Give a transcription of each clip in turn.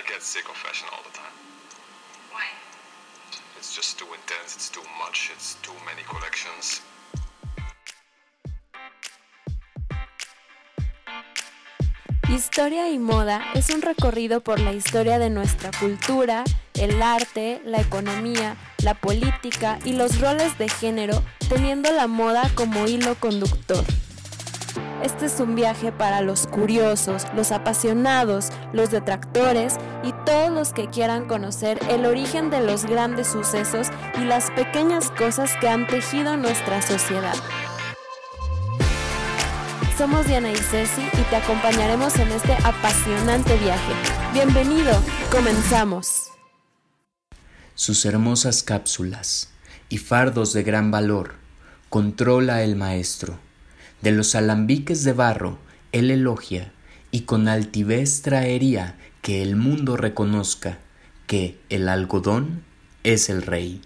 I get sick of fashion all the time. Why? It's just too intense, it's too much, it's too many collections. Historia y moda es un recorrido por la historia de nuestra cultura, el arte, la economía, la política y los roles de género, teniendo la moda como hilo conductor. Este es un viaje para los curiosos, los apasionados, los detractores y todos los que quieran conocer el origen de los grandes sucesos y las pequeñas cosas que han tejido nuestra sociedad. Somos Diana y Ceci y te acompañaremos en este apasionante viaje. Bienvenido, comenzamos. Sus hermosas cápsulas y fardos de gran valor controla el maestro. De los alambiques de barro él elogia y con altivez traería que el mundo reconozca que el algodón es el rey.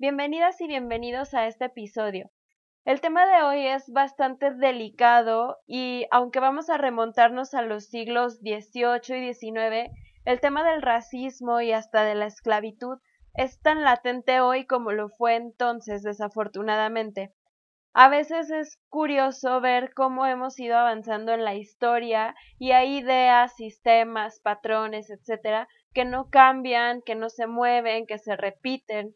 Bienvenidas y bienvenidos a este episodio. El tema de hoy es bastante delicado y aunque vamos a remontarnos a los siglos XVIII y XIX, el tema del racismo y hasta de la esclavitud es tan latente hoy como lo fue entonces, desafortunadamente. A veces es curioso ver cómo hemos ido avanzando en la historia y hay ideas, sistemas, patrones, etcétera, que no cambian, que no se mueven, que se repiten.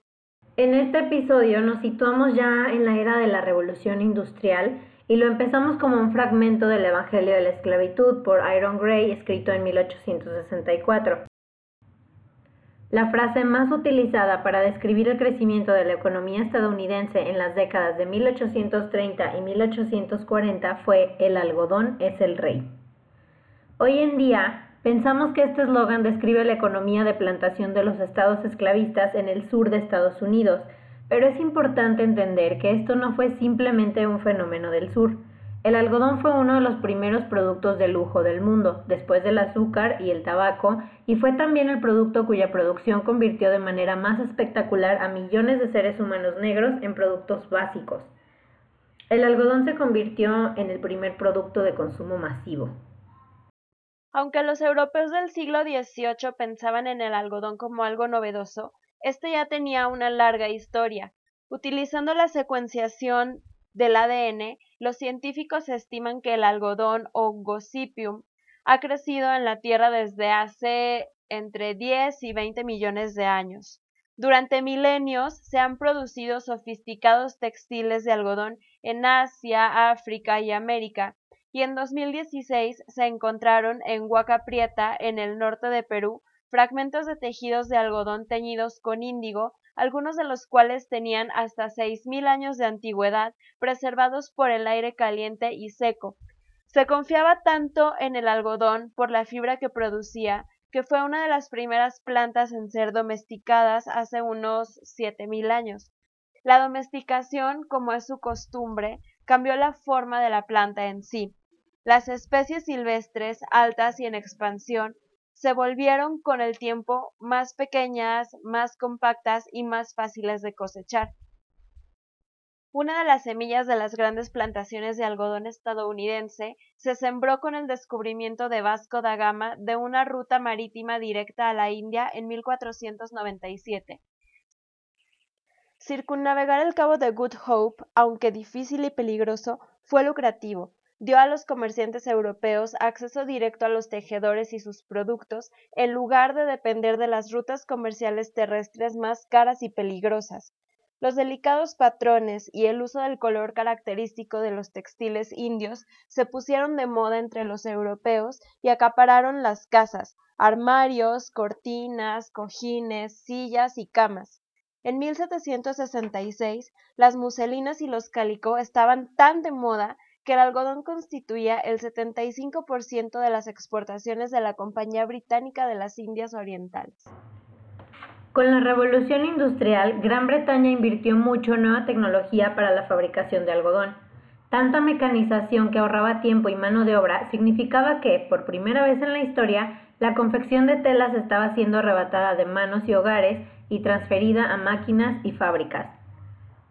En este episodio nos situamos ya en la era de la revolución industrial y lo empezamos como un fragmento del Evangelio de la Esclavitud por Iron Gray escrito en 1864. La frase más utilizada para describir el crecimiento de la economía estadounidense en las décadas de 1830 y 1840 fue el algodón es el rey. Hoy en día, Pensamos que este eslogan describe la economía de plantación de los estados esclavistas en el sur de Estados Unidos, pero es importante entender que esto no fue simplemente un fenómeno del sur. El algodón fue uno de los primeros productos de lujo del mundo, después del azúcar y el tabaco, y fue también el producto cuya producción convirtió de manera más espectacular a millones de seres humanos negros en productos básicos. El algodón se convirtió en el primer producto de consumo masivo. Aunque los europeos del siglo XVIII pensaban en el algodón como algo novedoso, este ya tenía una larga historia. Utilizando la secuenciación del ADN, los científicos estiman que el algodón o Gossypium ha crecido en la Tierra desde hace entre 10 y 20 millones de años. Durante milenios se han producido sofisticados textiles de algodón en Asia, África y América, y en 2016 se encontraron en Huaca Prieta, en el norte de Perú, fragmentos de tejidos de algodón teñidos con índigo, algunos de los cuales tenían hasta 6.000 años de antigüedad, preservados por el aire caliente y seco. Se confiaba tanto en el algodón por la fibra que producía, que fue una de las primeras plantas en ser domesticadas hace unos 7.000 años. La domesticación, como es su costumbre, cambió la forma de la planta en sí. Las especies silvestres, altas y en expansión, se volvieron con el tiempo más pequeñas, más compactas y más fáciles de cosechar. Una de las semillas de las grandes plantaciones de algodón estadounidense se sembró con el descubrimiento de Vasco da Gama de una ruta marítima directa a la India en 1497. Circunnavegar el cabo de Good Hope, aunque difícil y peligroso, fue lucrativo, dio a los comerciantes europeos acceso directo a los tejedores y sus productos, en lugar de depender de las rutas comerciales terrestres más caras y peligrosas. Los delicados patrones y el uso del color característico de los textiles indios se pusieron de moda entre los europeos y acapararon las casas, armarios, cortinas, cojines, sillas y camas. En 1766, las muselinas y los calicó estaban tan de moda que el algodón constituía el 75% de las exportaciones de la Compañía Británica de las Indias Orientales. Con la revolución industrial, Gran Bretaña invirtió mucho en nueva tecnología para la fabricación de algodón. Tanta mecanización que ahorraba tiempo y mano de obra significaba que, por primera vez en la historia, la confección de telas estaba siendo arrebatada de manos y hogares y transferida a máquinas y fábricas.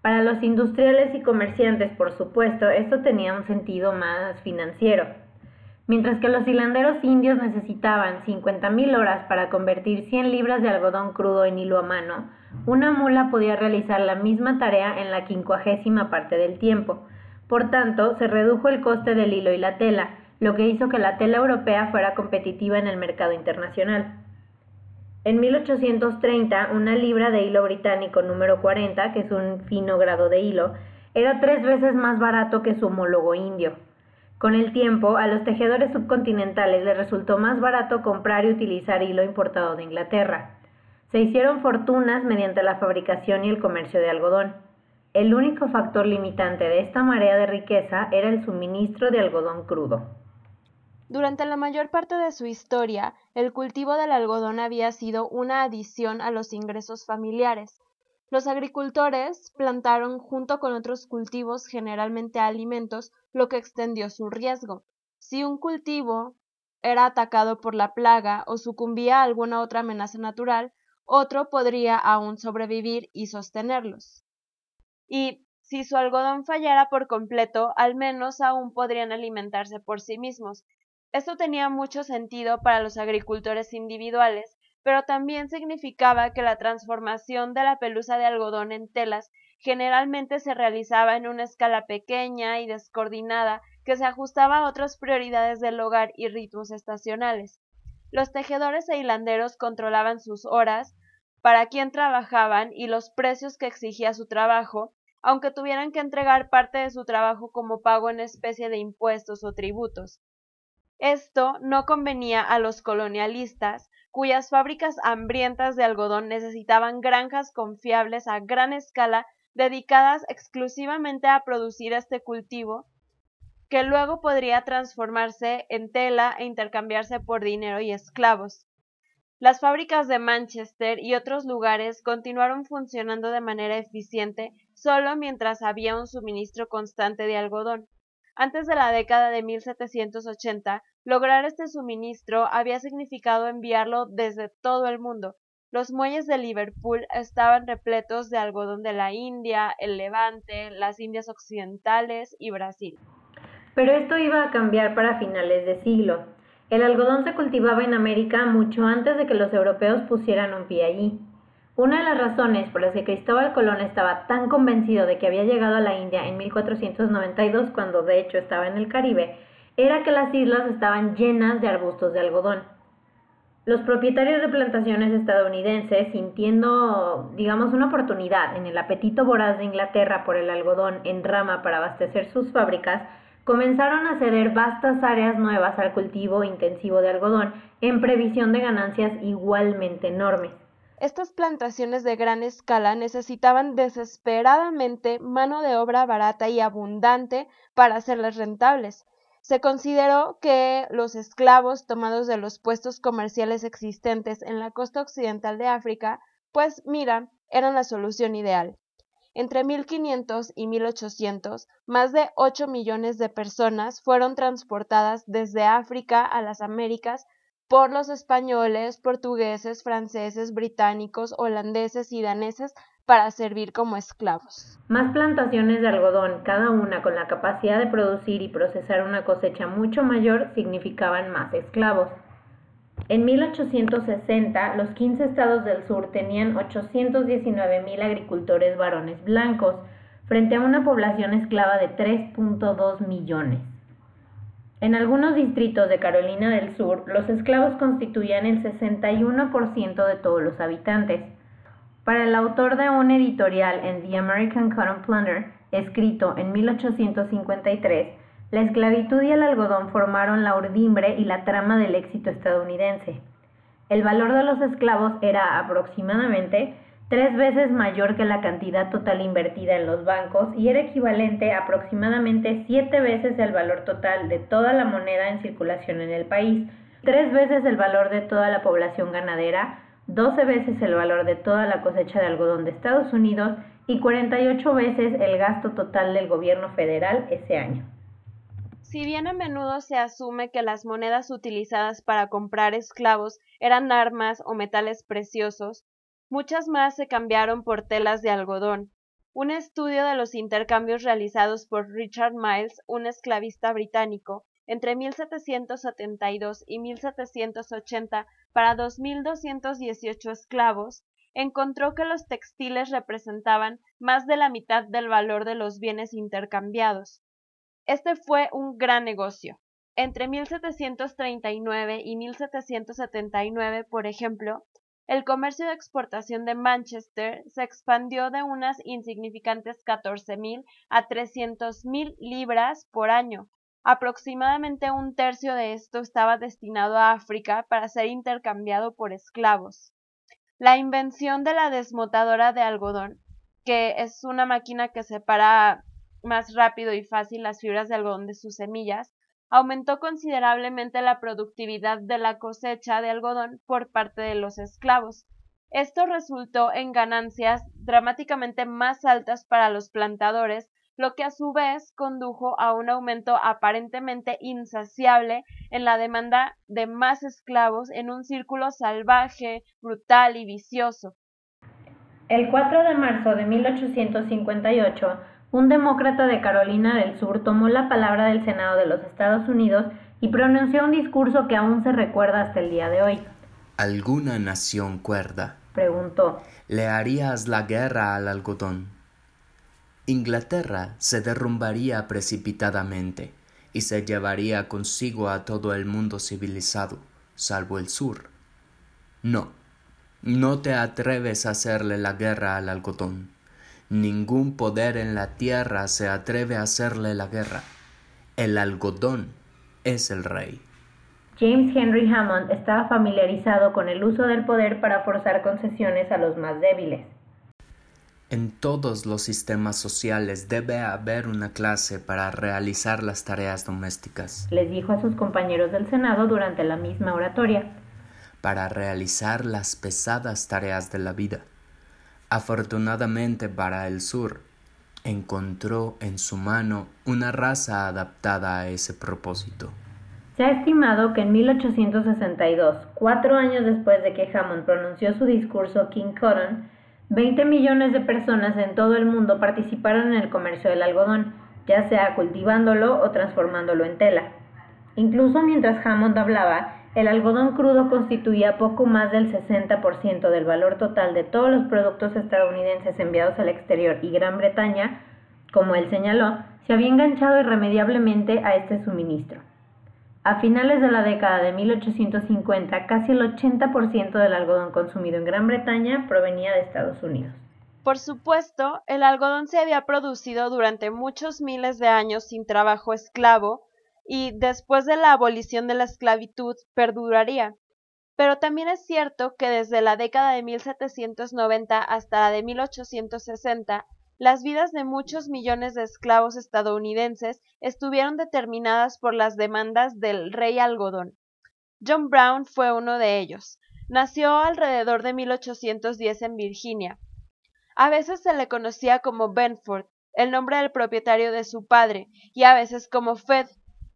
Para los industriales y comerciantes, por supuesto, esto tenía un sentido más financiero. Mientras que los hilanderos indios necesitaban 50.000 horas para convertir 100 libras de algodón crudo en hilo a mano, una mula podía realizar la misma tarea en la quincuagésima parte del tiempo. Por tanto, se redujo el coste del hilo y la tela, lo que hizo que la tela europea fuera competitiva en el mercado internacional. En 1830, una libra de hilo británico número 40, que es un fino grado de hilo, era tres veces más barato que su homólogo indio. Con el tiempo, a los tejedores subcontinentales les resultó más barato comprar y utilizar hilo importado de Inglaterra. Se hicieron fortunas mediante la fabricación y el comercio de algodón. El único factor limitante de esta marea de riqueza era el suministro de algodón crudo. Durante la mayor parte de su historia, el cultivo del algodón había sido una adición a los ingresos familiares. Los agricultores plantaron junto con otros cultivos generalmente alimentos, lo que extendió su riesgo. Si un cultivo era atacado por la plaga o sucumbía a alguna otra amenaza natural, otro podría aún sobrevivir y sostenerlos. Y si su algodón fallara por completo, al menos aún podrían alimentarse por sí mismos, esto tenía mucho sentido para los agricultores individuales, pero también significaba que la transformación de la pelusa de algodón en telas generalmente se realizaba en una escala pequeña y descoordinada que se ajustaba a otras prioridades del hogar y ritmos estacionales. Los tejedores e hilanderos controlaban sus horas, para quién trabajaban y los precios que exigía su trabajo, aunque tuvieran que entregar parte de su trabajo como pago en especie de impuestos o tributos. Esto no convenía a los colonialistas, cuyas fábricas hambrientas de algodón necesitaban granjas confiables a gran escala dedicadas exclusivamente a producir este cultivo, que luego podría transformarse en tela e intercambiarse por dinero y esclavos. Las fábricas de Manchester y otros lugares continuaron funcionando de manera eficiente solo mientras había un suministro constante de algodón. Antes de la década de 1780, lograr este suministro había significado enviarlo desde todo el mundo. Los muelles de Liverpool estaban repletos de algodón de la India, el Levante, las Indias Occidentales y Brasil. Pero esto iba a cambiar para finales de siglo. El algodón se cultivaba en América mucho antes de que los europeos pusieran un pie allí. Una de las razones por las que Cristóbal Colón estaba tan convencido de que había llegado a la India en 1492, cuando de hecho estaba en el Caribe, era que las islas estaban llenas de arbustos de algodón. Los propietarios de plantaciones estadounidenses, sintiendo, digamos, una oportunidad en el apetito voraz de Inglaterra por el algodón en rama para abastecer sus fábricas, comenzaron a ceder vastas áreas nuevas al cultivo intensivo de algodón en previsión de ganancias igualmente enormes. Estas plantaciones de gran escala necesitaban desesperadamente mano de obra barata y abundante para hacerlas rentables. Se consideró que los esclavos tomados de los puestos comerciales existentes en la costa occidental de África, pues mira, eran la solución ideal. Entre 1500 y 1800, más de 8 millones de personas fueron transportadas desde África a las Américas por los españoles, portugueses, franceses, británicos, holandeses y daneses para servir como esclavos. Más plantaciones de algodón, cada una con la capacidad de producir y procesar una cosecha mucho mayor, significaban más esclavos. En 1860, los 15 estados del sur tenían 819 mil agricultores varones blancos, frente a una población esclava de 3.2 millones. En algunos distritos de Carolina del Sur, los esclavos constituían el 61% de todos los habitantes. Para el autor de un editorial en The American Cotton Planter, escrito en 1853, la esclavitud y el algodón formaron la urdimbre y la trama del éxito estadounidense. El valor de los esclavos era aproximadamente tres veces mayor que la cantidad total invertida en los bancos y era equivalente aproximadamente siete veces el valor total de toda la moneda en circulación en el país, tres veces el valor de toda la población ganadera, doce veces el valor de toda la cosecha de algodón de Estados Unidos y 48 veces el gasto total del gobierno federal ese año. Si bien a menudo se asume que las monedas utilizadas para comprar esclavos eran armas o metales preciosos, Muchas más se cambiaron por telas de algodón. Un estudio de los intercambios realizados por Richard Miles, un esclavista británico, entre 1772 y 1780 para 2.218 esclavos, encontró que los textiles representaban más de la mitad del valor de los bienes intercambiados. Este fue un gran negocio. Entre 1739 y 1779, por ejemplo, el comercio de exportación de Manchester se expandió de unas insignificantes 14.000 a 300.000 libras por año. Aproximadamente un tercio de esto estaba destinado a África para ser intercambiado por esclavos. La invención de la desmotadora de algodón, que es una máquina que separa más rápido y fácil las fibras de algodón de sus semillas, aumentó considerablemente la productividad de la cosecha de algodón por parte de los esclavos. Esto resultó en ganancias dramáticamente más altas para los plantadores lo que a su vez condujo a un aumento aparentemente insaciable en la demanda de más esclavos en un círculo salvaje, brutal y vicioso. El 4 de marzo de 1858, un demócrata de Carolina del Sur tomó la palabra del Senado de los Estados Unidos y pronunció un discurso que aún se recuerda hasta el día de hoy. ¿Alguna nación cuerda? preguntó. ¿Le harías la guerra al algodón? Inglaterra se derrumbaría precipitadamente y se llevaría consigo a todo el mundo civilizado, salvo el sur. No, no te atreves a hacerle la guerra al algodón. Ningún poder en la tierra se atreve a hacerle la guerra. El algodón es el rey. James Henry Hammond estaba familiarizado con el uso del poder para forzar concesiones a los más débiles. En todos los sistemas sociales debe haber una clase para realizar las tareas domésticas. Les dijo a sus compañeros del Senado durante la misma oratoria. Para realizar las pesadas tareas de la vida. Afortunadamente para el sur, encontró en su mano una raza adaptada a ese propósito. Se ha estimado que en 1862, cuatro años después de que Hammond pronunció su discurso King Cotton, 20 millones de personas en todo el mundo participaron en el comercio del algodón, ya sea cultivándolo o transformándolo en tela. Incluso mientras Hammond hablaba, el algodón crudo constituía poco más del 60% del valor total de todos los productos estadounidenses enviados al exterior y Gran Bretaña, como él señaló, se había enganchado irremediablemente a este suministro. A finales de la década de 1850, casi el 80% del algodón consumido en Gran Bretaña provenía de Estados Unidos. Por supuesto, el algodón se había producido durante muchos miles de años sin trabajo esclavo y después de la abolición de la esclavitud perduraría. Pero también es cierto que desde la década de 1790 hasta la de 1860 las vidas de muchos millones de esclavos estadounidenses estuvieron determinadas por las demandas del rey algodón. John Brown fue uno de ellos. Nació alrededor de 1810 en Virginia. A veces se le conocía como Benford, el nombre del propietario de su padre, y a veces como Fed,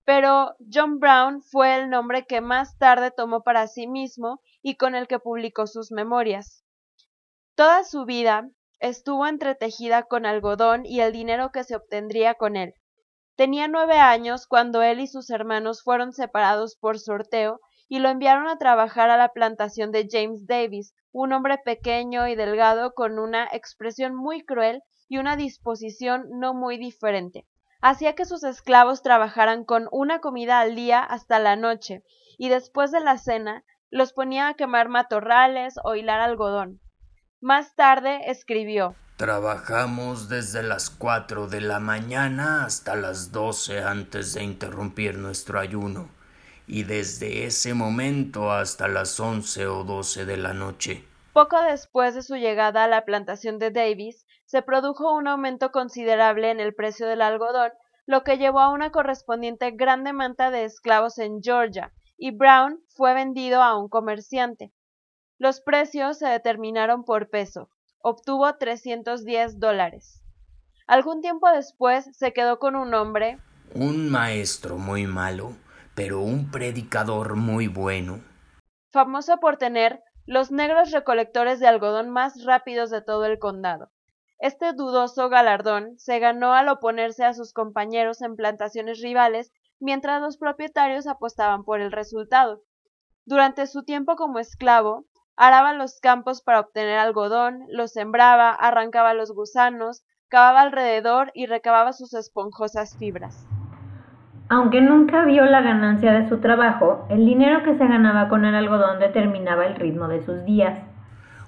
pero John Brown fue el nombre que más tarde tomó para sí mismo y con el que publicó sus memorias. Toda su vida, estuvo entretejida con algodón y el dinero que se obtendría con él. Tenía nueve años cuando él y sus hermanos fueron separados por sorteo y lo enviaron a trabajar a la plantación de James Davis, un hombre pequeño y delgado con una expresión muy cruel y una disposición no muy diferente. Hacía que sus esclavos trabajaran con una comida al día hasta la noche, y después de la cena los ponía a quemar matorrales o hilar algodón. Más tarde escribió Trabajamos desde las cuatro de la mañana hasta las doce antes de interrumpir nuestro ayuno, y desde ese momento hasta las once o doce de la noche. Poco después de su llegada a la plantación de Davis, se produjo un aumento considerable en el precio del algodón, lo que llevó a una correspondiente gran demanda de esclavos en Georgia, y Brown fue vendido a un comerciante. Los precios se determinaron por peso. Obtuvo 310 dólares. Algún tiempo después se quedó con un hombre. Un maestro muy malo, pero un predicador muy bueno. Famoso por tener los negros recolectores de algodón más rápidos de todo el condado. Este dudoso galardón se ganó al oponerse a sus compañeros en plantaciones rivales mientras los propietarios apostaban por el resultado. Durante su tiempo como esclavo, araba los campos para obtener algodón, lo sembraba, arrancaba los gusanos, cavaba alrededor y recababa sus esponjosas fibras. Aunque nunca vio la ganancia de su trabajo, el dinero que se ganaba con el algodón determinaba el ritmo de sus días.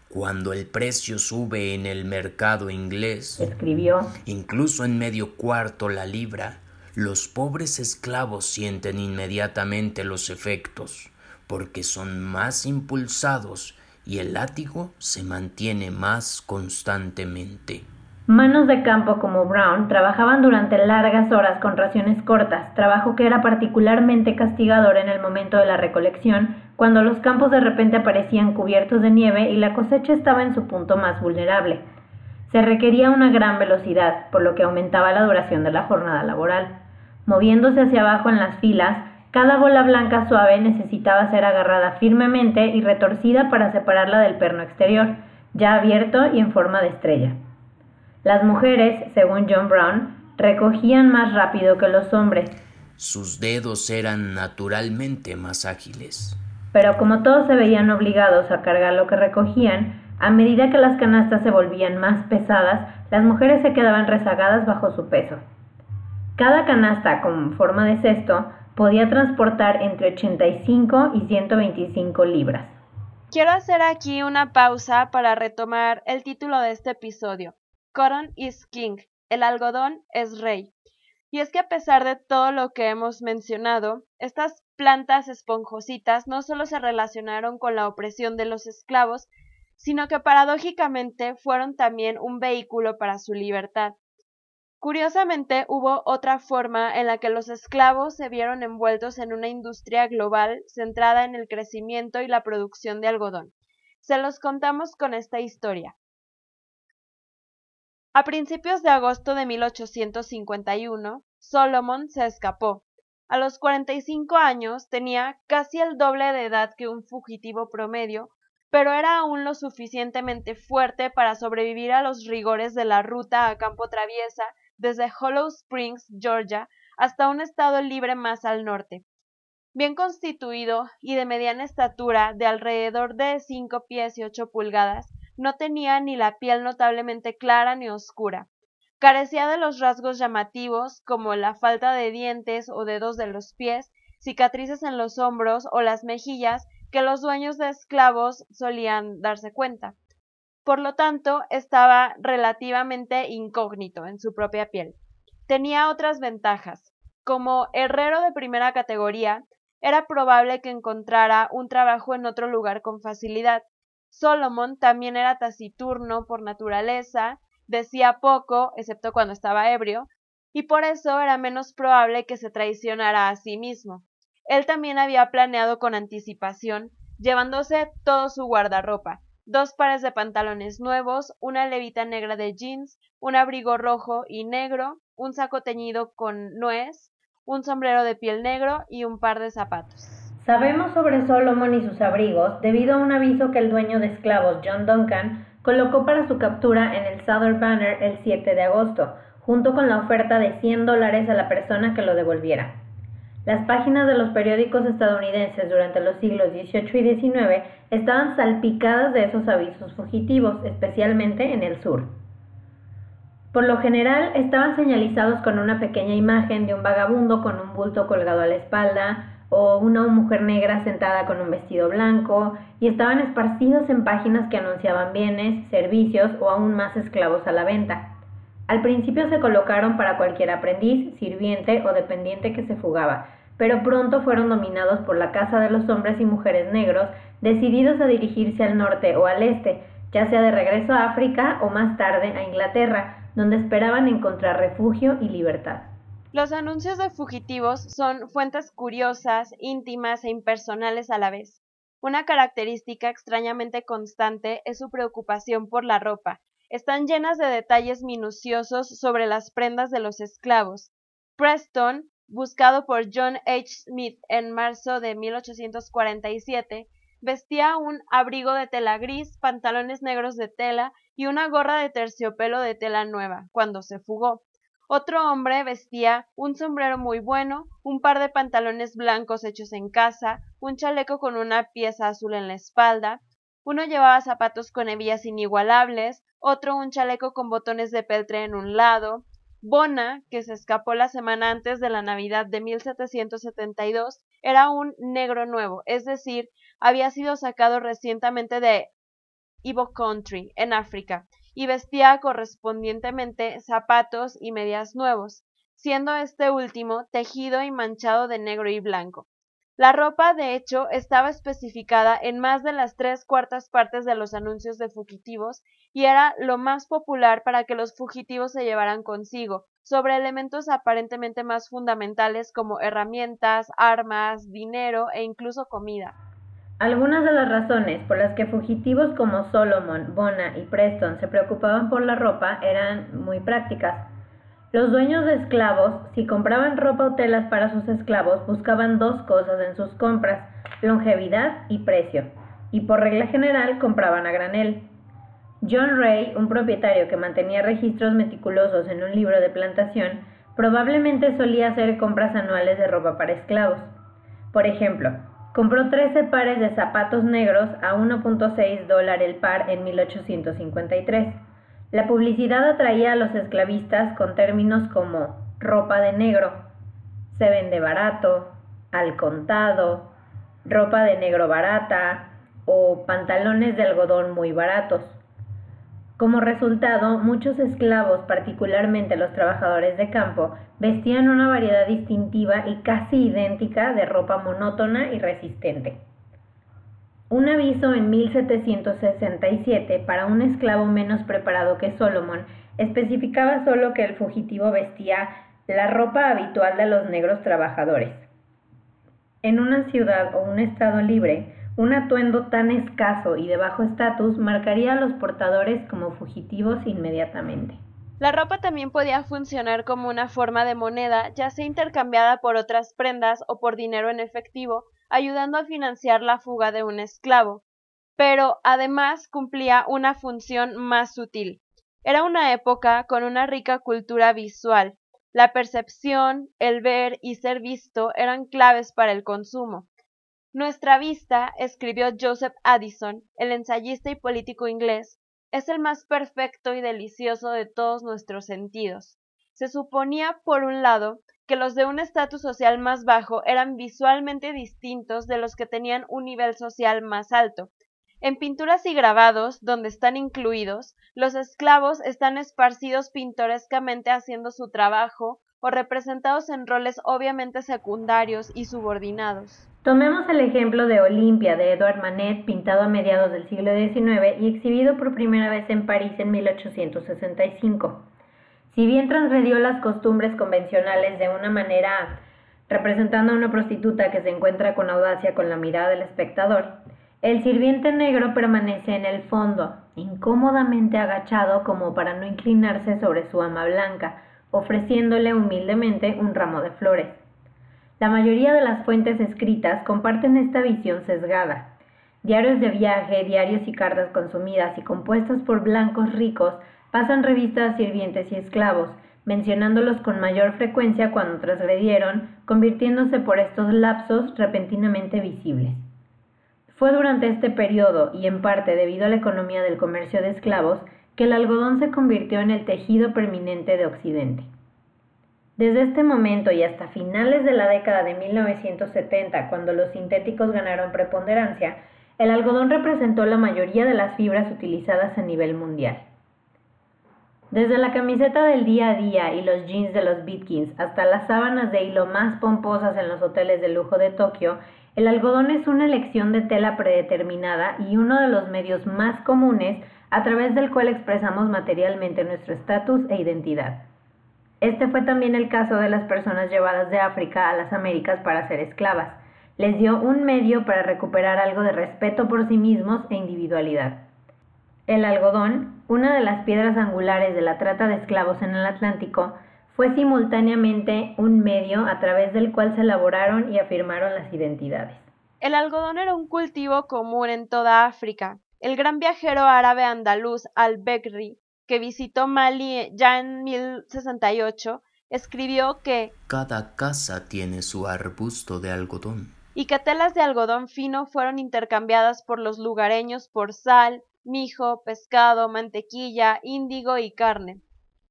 Cuando el precio sube en el mercado inglés, escribió, incluso en medio cuarto la libra, los pobres esclavos sienten inmediatamente los efectos, porque son más impulsados y el látigo se mantiene más constantemente. Manos de campo como Brown trabajaban durante largas horas con raciones cortas, trabajo que era particularmente castigador en el momento de la recolección, cuando los campos de repente aparecían cubiertos de nieve y la cosecha estaba en su punto más vulnerable. Se requería una gran velocidad, por lo que aumentaba la duración de la jornada laboral. Moviéndose hacia abajo en las filas, cada bola blanca suave necesitaba ser agarrada firmemente y retorcida para separarla del perno exterior, ya abierto y en forma de estrella. Las mujeres, según John Brown, recogían más rápido que los hombres. Sus dedos eran naturalmente más ágiles. Pero como todos se veían obligados a cargar lo que recogían, a medida que las canastas se volvían más pesadas, las mujeres se quedaban rezagadas bajo su peso. Cada canasta con forma de cesto podía transportar entre 85 y 125 libras. Quiero hacer aquí una pausa para retomar el título de este episodio, Cotton is King, el algodón es rey. Y es que a pesar de todo lo que hemos mencionado, estas plantas esponjositas no solo se relacionaron con la opresión de los esclavos, sino que paradójicamente fueron también un vehículo para su libertad. Curiosamente, hubo otra forma en la que los esclavos se vieron envueltos en una industria global centrada en el crecimiento y la producción de algodón. Se los contamos con esta historia. A principios de agosto de 1851, Solomon se escapó. A los 45 años tenía casi el doble de edad que un fugitivo promedio, pero era aún lo suficientemente fuerte para sobrevivir a los rigores de la ruta a campo traviesa desde Hollow Springs, Georgia, hasta un estado libre más al norte. Bien constituido y de mediana estatura, de alrededor de cinco pies y ocho pulgadas, no tenía ni la piel notablemente clara ni oscura. Carecía de los rasgos llamativos como la falta de dientes o dedos de los pies, cicatrices en los hombros o las mejillas que los dueños de esclavos solían darse cuenta. Por lo tanto, estaba relativamente incógnito en su propia piel. Tenía otras ventajas. Como herrero de primera categoría, era probable que encontrara un trabajo en otro lugar con facilidad, Solomon también era taciturno por naturaleza, decía poco, excepto cuando estaba ebrio, y por eso era menos probable que se traicionara a sí mismo. Él también había planeado con anticipación, llevándose todo su guardarropa, dos pares de pantalones nuevos, una levita negra de jeans, un abrigo rojo y negro, un saco teñido con nuez, un sombrero de piel negro y un par de zapatos. Sabemos sobre Solomon y sus abrigos debido a un aviso que el dueño de esclavos John Duncan colocó para su captura en el Southern Banner el 7 de agosto, junto con la oferta de 100 dólares a la persona que lo devolviera. Las páginas de los periódicos estadounidenses durante los siglos XVIII y XIX estaban salpicadas de esos avisos fugitivos, especialmente en el sur. Por lo general estaban señalizados con una pequeña imagen de un vagabundo con un bulto colgado a la espalda, o una mujer negra sentada con un vestido blanco, y estaban esparcidos en páginas que anunciaban bienes, servicios o aún más esclavos a la venta. Al principio se colocaron para cualquier aprendiz, sirviente o dependiente que se fugaba, pero pronto fueron dominados por la casa de los hombres y mujeres negros, decididos a dirigirse al norte o al este, ya sea de regreso a África o más tarde a Inglaterra, donde esperaban encontrar refugio y libertad. Los anuncios de fugitivos son fuentes curiosas, íntimas e impersonales a la vez. Una característica extrañamente constante es su preocupación por la ropa. Están llenas de detalles minuciosos sobre las prendas de los esclavos. Preston, buscado por John H. Smith en marzo de 1847, vestía un abrigo de tela gris, pantalones negros de tela y una gorra de terciopelo de tela nueva, cuando se fugó. Otro hombre vestía un sombrero muy bueno, un par de pantalones blancos hechos en casa, un chaleco con una pieza azul en la espalda, uno llevaba zapatos con hebillas inigualables, otro un chaleco con botones de peltre en un lado. Bona, que se escapó la semana antes de la Navidad de 1772, era un negro nuevo, es decir, había sido sacado recientemente de Ivo Country, en África, y vestía correspondientemente zapatos y medias nuevos, siendo este último tejido y manchado de negro y blanco. La ropa, de hecho, estaba especificada en más de las tres cuartas partes de los anuncios de fugitivos y era lo más popular para que los fugitivos se llevaran consigo, sobre elementos aparentemente más fundamentales como herramientas, armas, dinero e incluso comida. Algunas de las razones por las que fugitivos como Solomon, Bona y Preston se preocupaban por la ropa eran muy prácticas. Los dueños de esclavos, si compraban ropa o telas para sus esclavos, buscaban dos cosas en sus compras, longevidad y precio, y por regla general compraban a granel. John Ray, un propietario que mantenía registros meticulosos en un libro de plantación, probablemente solía hacer compras anuales de ropa para esclavos. Por ejemplo, Compró 13 pares de zapatos negros a 1.6 dólar el par en 1853. La publicidad atraía a los esclavistas con términos como ropa de negro, se vende barato, al contado, ropa de negro barata o pantalones de algodón muy baratos. Como resultado, muchos esclavos, particularmente los trabajadores de campo, vestían una variedad distintiva y casi idéntica de ropa monótona y resistente. Un aviso en 1767 para un esclavo menos preparado que Solomon especificaba solo que el fugitivo vestía la ropa habitual de los negros trabajadores. En una ciudad o un estado libre, un atuendo tan escaso y de bajo estatus marcaría a los portadores como fugitivos inmediatamente. La ropa también podía funcionar como una forma de moneda, ya sea intercambiada por otras prendas o por dinero en efectivo, ayudando a financiar la fuga de un esclavo. Pero además cumplía una función más sutil. Era una época con una rica cultura visual. La percepción, el ver y ser visto eran claves para el consumo. Nuestra vista, escribió Joseph Addison, el ensayista y político inglés, es el más perfecto y delicioso de todos nuestros sentidos. Se suponía, por un lado, que los de un estatus social más bajo eran visualmente distintos de los que tenían un nivel social más alto. En pinturas y grabados, donde están incluidos, los esclavos están esparcidos pintorescamente haciendo su trabajo o representados en roles obviamente secundarios y subordinados. Tomemos el ejemplo de Olimpia de Edouard Manet, pintado a mediados del siglo XIX y exhibido por primera vez en París en 1865. Si bien transgredió las costumbres convencionales de una manera representando a una prostituta que se encuentra con audacia con la mirada del espectador, el sirviente negro permanece en el fondo, incómodamente agachado como para no inclinarse sobre su ama blanca, ofreciéndole humildemente un ramo de flores. La mayoría de las fuentes escritas comparten esta visión sesgada. Diarios de viaje, diarios y cartas consumidas y compuestas por blancos ricos pasan revistas a sirvientes y esclavos, mencionándolos con mayor frecuencia cuando transgredieron, convirtiéndose por estos lapsos repentinamente visibles. Fue durante este periodo, y en parte debido a la economía del comercio de esclavos, que el algodón se convirtió en el tejido permanente de Occidente. Desde este momento y hasta finales de la década de 1970, cuando los sintéticos ganaron preponderancia, el algodón representó la mayoría de las fibras utilizadas a nivel mundial. Desde la camiseta del día a día y los jeans de los Bitkins hasta las sábanas de hilo más pomposas en los hoteles de lujo de Tokio, el algodón es una elección de tela predeterminada y uno de los medios más comunes a través del cual expresamos materialmente nuestro estatus e identidad. Este fue también el caso de las personas llevadas de África a las Américas para ser esclavas. Les dio un medio para recuperar algo de respeto por sí mismos e individualidad. El algodón, una de las piedras angulares de la trata de esclavos en el Atlántico, fue simultáneamente un medio a través del cual se elaboraron y afirmaron las identidades. El algodón era un cultivo común en toda África. El gran viajero árabe andaluz al-Bekri que visitó Mali ya en 1068, escribió que cada casa tiene su arbusto de algodón y que telas de algodón fino fueron intercambiadas por los lugareños por sal, mijo, pescado, mantequilla, índigo y carne.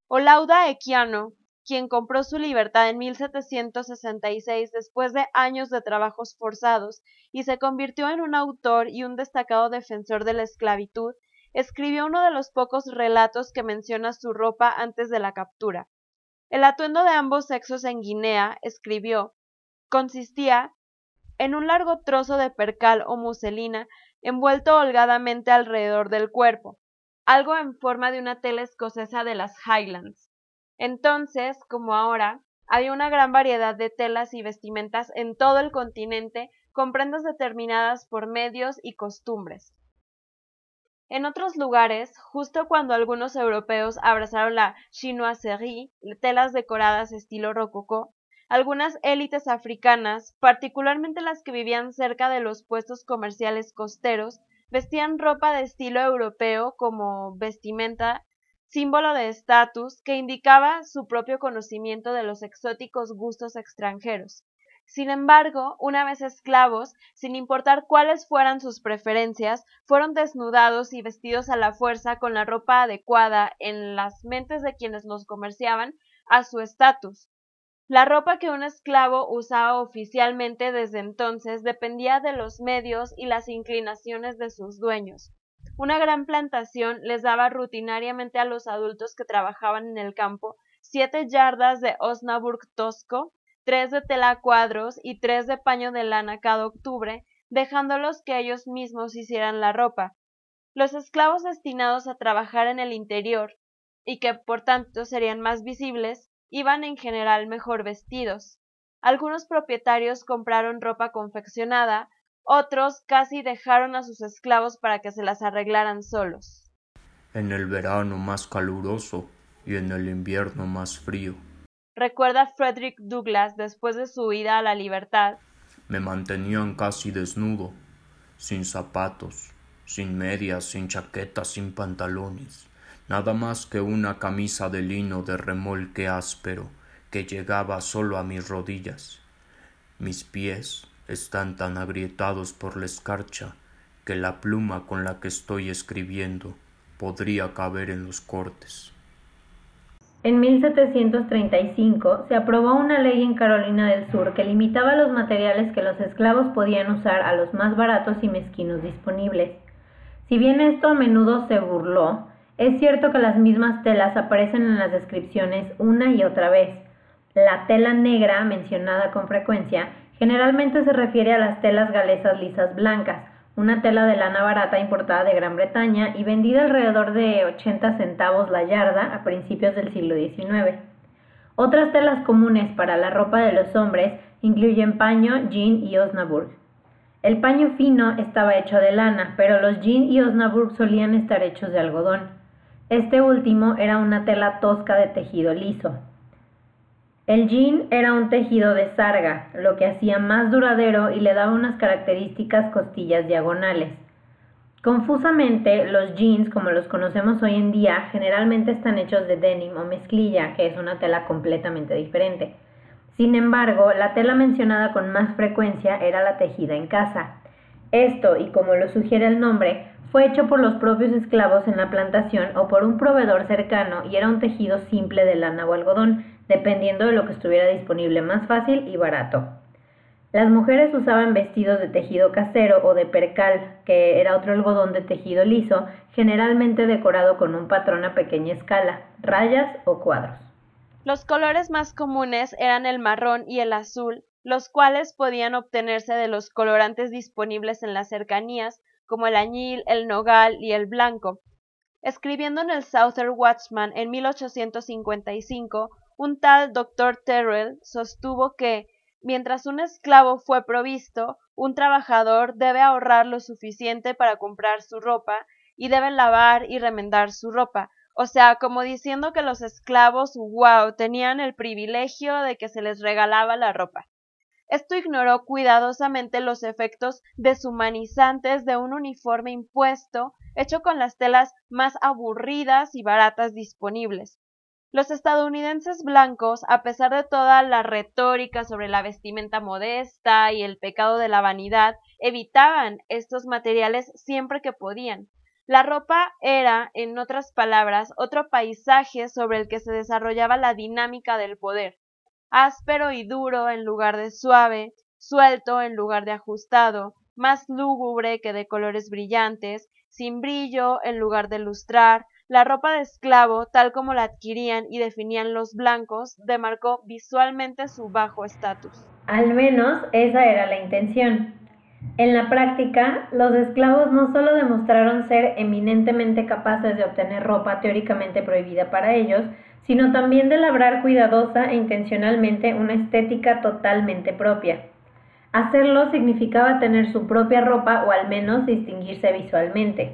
Olauda Equiano, quien compró su libertad en 1766 después de años de trabajos forzados y se convirtió en un autor y un destacado defensor de la esclavitud, escribió uno de los pocos relatos que menciona su ropa antes de la captura. El atuendo de ambos sexos en Guinea, escribió, consistía en un largo trozo de percal o muselina envuelto holgadamente alrededor del cuerpo, algo en forma de una tela escocesa de las Highlands. Entonces, como ahora, había una gran variedad de telas y vestimentas en todo el continente con prendas determinadas por medios y costumbres. En otros lugares, justo cuando algunos europeos abrazaron la chinoiserie, telas decoradas estilo rococó, algunas élites africanas, particularmente las que vivían cerca de los puestos comerciales costeros, vestían ropa de estilo europeo como vestimenta símbolo de estatus que indicaba su propio conocimiento de los exóticos gustos extranjeros. Sin embargo, una vez esclavos, sin importar cuáles fueran sus preferencias, fueron desnudados y vestidos a la fuerza con la ropa adecuada en las mentes de quienes los comerciaban a su estatus. La ropa que un esclavo usaba oficialmente desde entonces dependía de los medios y las inclinaciones de sus dueños. Una gran plantación les daba rutinariamente a los adultos que trabajaban en el campo siete yardas de osnaburg tosco, tres de tela cuadros y tres de paño de lana cada octubre, dejándolos que ellos mismos hicieran la ropa. Los esclavos destinados a trabajar en el interior, y que por tanto serían más visibles, iban en general mejor vestidos. Algunos propietarios compraron ropa confeccionada, otros casi dejaron a sus esclavos para que se las arreglaran solos. En el verano más caluroso y en el invierno más frío. Recuerda Frederick Douglass después de su huida a la libertad. Me mantenían casi desnudo, sin zapatos, sin medias, sin chaquetas, sin pantalones, nada más que una camisa de lino de remolque áspero que llegaba solo a mis rodillas. Mis pies están tan agrietados por la escarcha que la pluma con la que estoy escribiendo podría caber en los cortes. En 1735 se aprobó una ley en Carolina del Sur que limitaba los materiales que los esclavos podían usar a los más baratos y mezquinos disponibles. Si bien esto a menudo se burló, es cierto que las mismas telas aparecen en las descripciones una y otra vez. La tela negra, mencionada con frecuencia, Generalmente se refiere a las telas galesas lisas blancas, una tela de lana barata importada de Gran Bretaña y vendida alrededor de 80 centavos la yarda a principios del siglo XIX. Otras telas comunes para la ropa de los hombres incluyen paño, jean y osnaburg. El paño fino estaba hecho de lana, pero los jean y osnaburg solían estar hechos de algodón. Este último era una tela tosca de tejido liso. El jean era un tejido de sarga, lo que hacía más duradero y le daba unas características costillas diagonales. Confusamente, los jeans, como los conocemos hoy en día, generalmente están hechos de denim o mezclilla, que es una tela completamente diferente. Sin embargo, la tela mencionada con más frecuencia era la tejida en casa. Esto, y como lo sugiere el nombre, fue hecho por los propios esclavos en la plantación o por un proveedor cercano y era un tejido simple de lana o algodón, dependiendo de lo que estuviera disponible más fácil y barato. Las mujeres usaban vestidos de tejido casero o de percal, que era otro algodón de tejido liso, generalmente decorado con un patrón a pequeña escala, rayas o cuadros. Los colores más comunes eran el marrón y el azul, los cuales podían obtenerse de los colorantes disponibles en las cercanías, como el añil, el nogal y el blanco. Escribiendo en el Southern Watchman en 1855, un tal doctor Terrell sostuvo que, mientras un esclavo fue provisto, un trabajador debe ahorrar lo suficiente para comprar su ropa y debe lavar y remendar su ropa, o sea, como diciendo que los esclavos, wow, tenían el privilegio de que se les regalaba la ropa. Esto ignoró cuidadosamente los efectos deshumanizantes de un uniforme impuesto hecho con las telas más aburridas y baratas disponibles. Los estadounidenses blancos, a pesar de toda la retórica sobre la vestimenta modesta y el pecado de la vanidad, evitaban estos materiales siempre que podían. La ropa era, en otras palabras, otro paisaje sobre el que se desarrollaba la dinámica del poder áspero y duro en lugar de suave, suelto en lugar de ajustado, más lúgubre que de colores brillantes, sin brillo en lugar de lustrar, la ropa de esclavo, tal como la adquirían y definían los blancos, demarcó visualmente su bajo estatus. Al menos esa era la intención. En la práctica, los esclavos no solo demostraron ser eminentemente capaces de obtener ropa teóricamente prohibida para ellos, sino también de labrar cuidadosa e intencionalmente una estética totalmente propia. Hacerlo significaba tener su propia ropa o al menos distinguirse visualmente.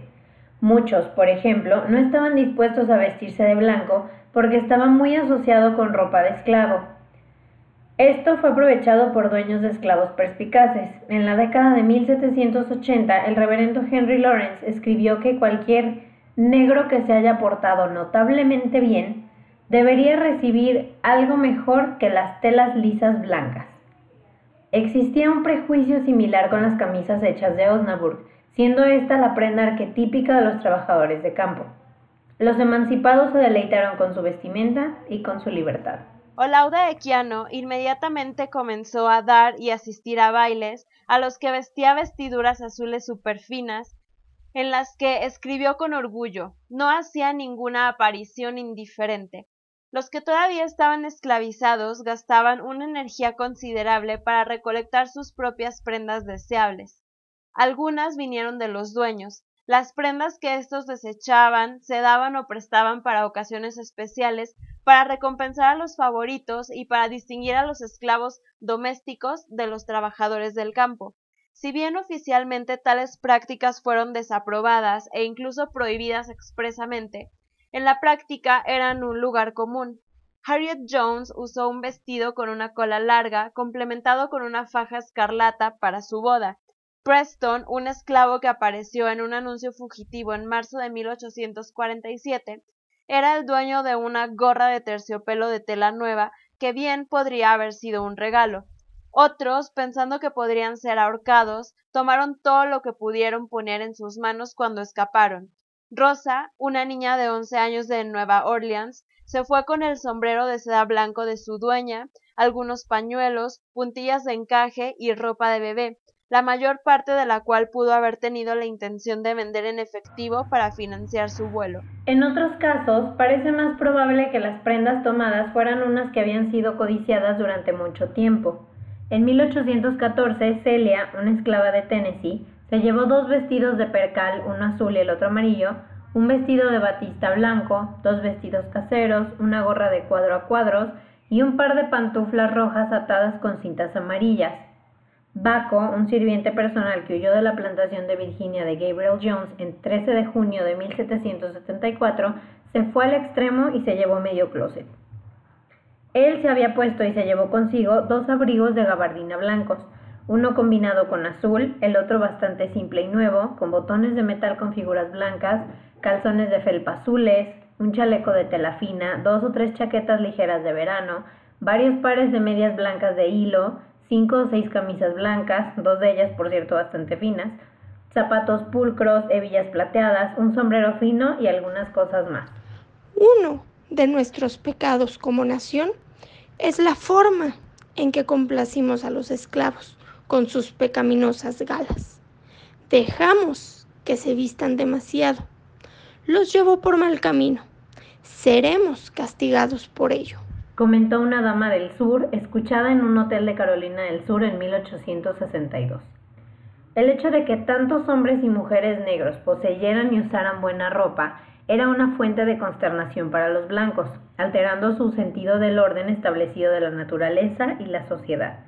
Muchos, por ejemplo, no estaban dispuestos a vestirse de blanco porque estaba muy asociado con ropa de esclavo. Esto fue aprovechado por dueños de esclavos perspicaces. En la década de 1780, el reverendo Henry Lawrence escribió que cualquier negro que se haya portado notablemente bien debería recibir algo mejor que las telas lisas blancas. Existía un prejuicio similar con las camisas hechas de Osnaburg, siendo esta la prenda arquetípica de los trabajadores de campo. Los emancipados se deleitaron con su vestimenta y con su libertad. Olauda Equiano inmediatamente comenzó a dar y asistir a bailes a los que vestía vestiduras azules superfinas, en las que escribió con orgullo, no hacía ninguna aparición indiferente, los que todavía estaban esclavizados gastaban una energía considerable para recolectar sus propias prendas deseables. Algunas vinieron de los dueños. Las prendas que éstos desechaban se daban o prestaban para ocasiones especiales, para recompensar a los favoritos y para distinguir a los esclavos domésticos de los trabajadores del campo. Si bien oficialmente tales prácticas fueron desaprobadas e incluso prohibidas expresamente, en la práctica eran un lugar común. Harriet Jones usó un vestido con una cola larga, complementado con una faja escarlata para su boda. Preston, un esclavo que apareció en un anuncio fugitivo en marzo de 1847, era el dueño de una gorra de terciopelo de tela nueva que bien podría haber sido un regalo. Otros, pensando que podrían ser ahorcados, tomaron todo lo que pudieron poner en sus manos cuando escaparon. Rosa, una niña de once años de Nueva Orleans, se fue con el sombrero de seda blanco de su dueña, algunos pañuelos, puntillas de encaje y ropa de bebé, la mayor parte de la cual pudo haber tenido la intención de vender en efectivo para financiar su vuelo. En otros casos, parece más probable que las prendas tomadas fueran unas que habían sido codiciadas durante mucho tiempo. En 1814, Celia, una esclava de Tennessee, se llevó dos vestidos de percal, uno azul y el otro amarillo, un vestido de batista blanco, dos vestidos caseros, una gorra de cuadro a cuadros y un par de pantuflas rojas atadas con cintas amarillas. Baco, un sirviente personal que huyó de la plantación de Virginia de Gabriel Jones en 13 de junio de 1774, se fue al extremo y se llevó medio closet. Él se había puesto y se llevó consigo dos abrigos de gabardina blancos, uno combinado con azul, el otro bastante simple y nuevo, con botones de metal con figuras blancas, calzones de felpa azules, un chaleco de tela fina, dos o tres chaquetas ligeras de verano, varios pares de medias blancas de hilo, cinco o seis camisas blancas, dos de ellas por cierto bastante finas, zapatos pulcros, hebillas plateadas, un sombrero fino y algunas cosas más. Uno de nuestros pecados como nación es la forma en que complacimos a los esclavos con sus pecaminosas galas. Dejamos que se vistan demasiado. Los llevó por mal camino. Seremos castigados por ello. Comentó una dama del sur, escuchada en un hotel de Carolina del Sur en 1862. El hecho de que tantos hombres y mujeres negros poseyeran y usaran buena ropa era una fuente de consternación para los blancos, alterando su sentido del orden establecido de la naturaleza y la sociedad.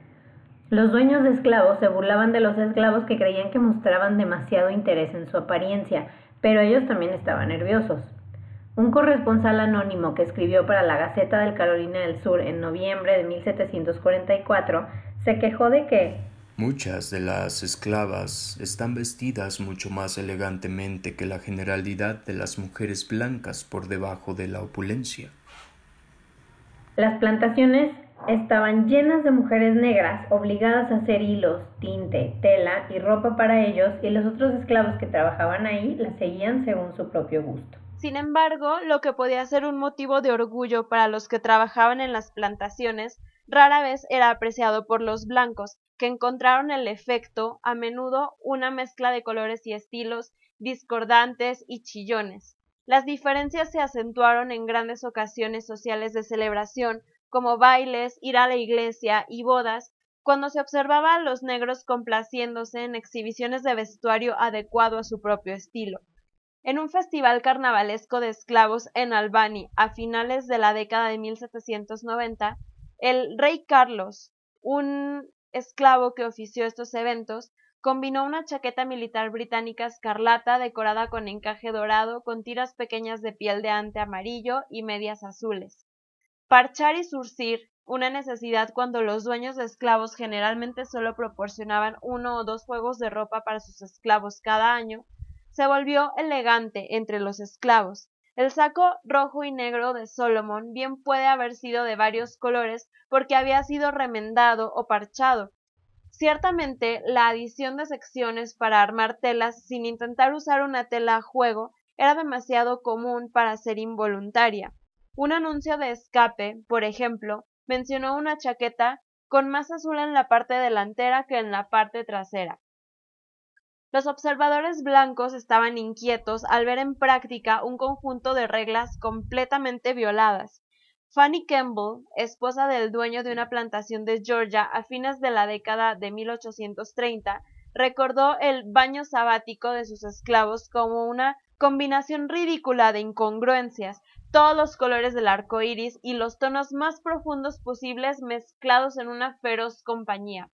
Los dueños de esclavos se burlaban de los esclavos que creían que mostraban demasiado interés en su apariencia, pero ellos también estaban nerviosos. Un corresponsal anónimo que escribió para la Gaceta del Carolina del Sur en noviembre de 1744 Se quejó de que Muchas de las esclavas están vestidas mucho más elegantemente que la generalidad de las mujeres blancas por debajo de la opulencia. Las plantaciones estaban llenas de mujeres negras obligadas a hacer hilos, tinte, tela y ropa para ellos y los otros esclavos que trabajaban ahí las seguían según su propio gusto. Sin embargo, lo que podía ser un motivo de orgullo para los que trabajaban en las plantaciones rara vez era apreciado por los blancos, que encontraron el efecto, a menudo una mezcla de colores y estilos discordantes y chillones. Las diferencias se acentuaron en grandes ocasiones sociales de celebración, como bailes, ir a la iglesia y bodas, cuando se observaba a los negros complaciéndose en exhibiciones de vestuario adecuado a su propio estilo. En un festival carnavalesco de esclavos en Albany a finales de la década de 1790, el rey Carlos, un esclavo que ofició estos eventos, combinó una chaqueta militar británica escarlata decorada con encaje dorado con tiras pequeñas de piel de ante amarillo y medias azules. Parchar y surcir, una necesidad cuando los dueños de esclavos generalmente solo proporcionaban uno o dos juegos de ropa para sus esclavos cada año, se volvió elegante entre los esclavos, el saco rojo y negro de Solomon bien puede haber sido de varios colores porque había sido remendado o parchado. Ciertamente, la adición de secciones para armar telas sin intentar usar una tela a juego era demasiado común para ser involuntaria. Un anuncio de escape, por ejemplo, mencionó una chaqueta con más azul en la parte delantera que en la parte trasera. Los observadores blancos estaban inquietos al ver en práctica un conjunto de reglas completamente violadas. Fanny Campbell, esposa del dueño de una plantación de Georgia a fines de la década de 1830, recordó el baño sabático de sus esclavos como una combinación ridícula de incongruencias, todos los colores del arco iris y los tonos más profundos posibles mezclados en una feroz compañía.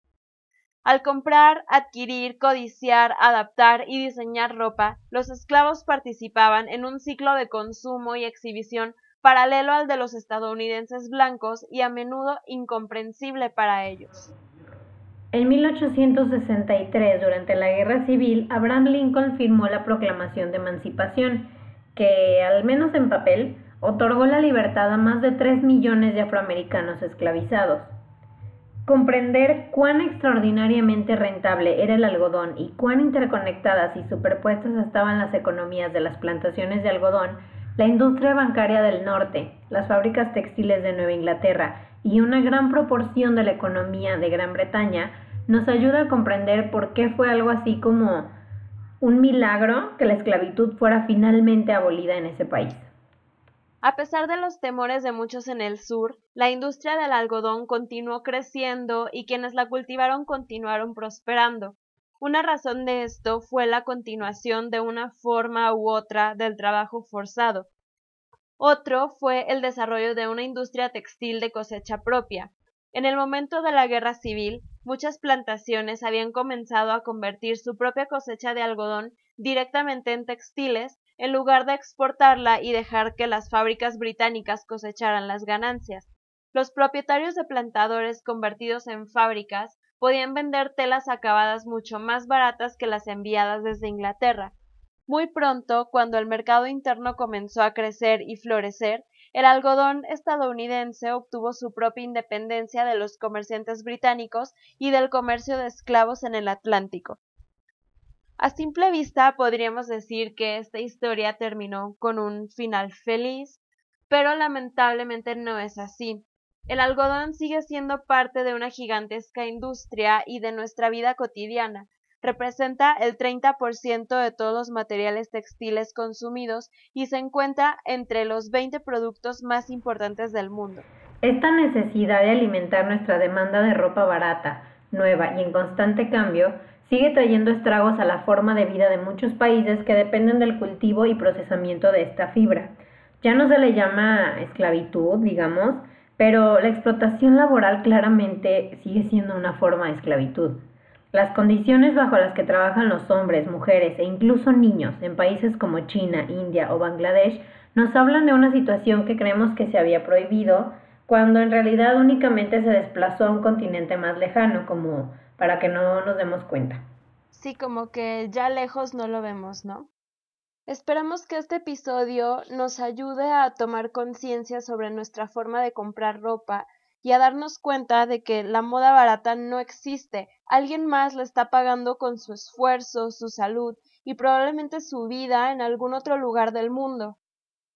Al comprar, adquirir, codiciar, adaptar y diseñar ropa, los esclavos participaban en un ciclo de consumo y exhibición paralelo al de los estadounidenses blancos y a menudo incomprensible para ellos. En 1863, durante la Guerra Civil, Abraham Lincoln firmó la Proclamación de Emancipación, que, al menos en papel, otorgó la libertad a más de 3 millones de afroamericanos esclavizados. Comprender cuán extraordinariamente rentable era el algodón y cuán interconectadas y superpuestas estaban las economías de las plantaciones de algodón, la industria bancaria del norte, las fábricas textiles de Nueva Inglaterra y una gran proporción de la economía de Gran Bretaña nos ayuda a comprender por qué fue algo así como un milagro que la esclavitud fuera finalmente abolida en ese país. A pesar de los temores de muchos en el sur, la industria del algodón continuó creciendo y quienes la cultivaron continuaron prosperando. Una razón de esto fue la continuación de una forma u otra del trabajo forzado. Otro fue el desarrollo de una industria textil de cosecha propia. En el momento de la guerra civil, muchas plantaciones habían comenzado a convertir su propia cosecha de algodón directamente en textiles en lugar de exportarla y dejar que las fábricas británicas cosecharan las ganancias. Los propietarios de plantadores convertidos en fábricas podían vender telas acabadas mucho más baratas que las enviadas desde Inglaterra. Muy pronto, cuando el mercado interno comenzó a crecer y florecer, el algodón estadounidense obtuvo su propia independencia de los comerciantes británicos y del comercio de esclavos en el Atlántico. A simple vista podríamos decir que esta historia terminó con un final feliz, pero lamentablemente no es así. El algodón sigue siendo parte de una gigantesca industria y de nuestra vida cotidiana. Representa el 30% de todos los materiales textiles consumidos y se encuentra entre los 20 productos más importantes del mundo. Esta necesidad de alimentar nuestra demanda de ropa barata, nueva y en constante cambio sigue trayendo estragos a la forma de vida de muchos países que dependen del cultivo y procesamiento de esta fibra. Ya no se le llama esclavitud, digamos, pero la explotación laboral claramente sigue siendo una forma de esclavitud. Las condiciones bajo las que trabajan los hombres, mujeres e incluso niños en países como China, India o Bangladesh nos hablan de una situación que creemos que se había prohibido cuando en realidad únicamente se desplazó a un continente más lejano, como para que no nos demos cuenta. Sí, como que ya lejos no lo vemos, ¿no? Esperamos que este episodio nos ayude a tomar conciencia sobre nuestra forma de comprar ropa y a darnos cuenta de que la moda barata no existe. Alguien más la está pagando con su esfuerzo, su salud y probablemente su vida en algún otro lugar del mundo.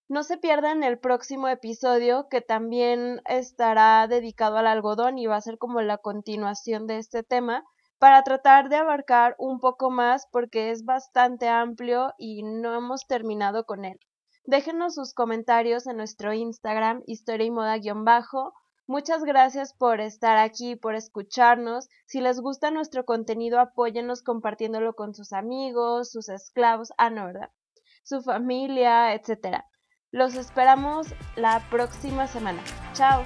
No se pierdan el próximo episodio que también estará dedicado al algodón y va a ser como la continuación de este tema para tratar de abarcar un poco más porque es bastante amplio y no hemos terminado con él. Déjenos sus comentarios en nuestro Instagram, historia y moda-bajo. Muchas gracias por estar aquí, por escucharnos. Si les gusta nuestro contenido, apóyennos compartiéndolo con sus amigos, sus esclavos, ah. Su familia, etcétera. Los esperamos la próxima semana. Chao.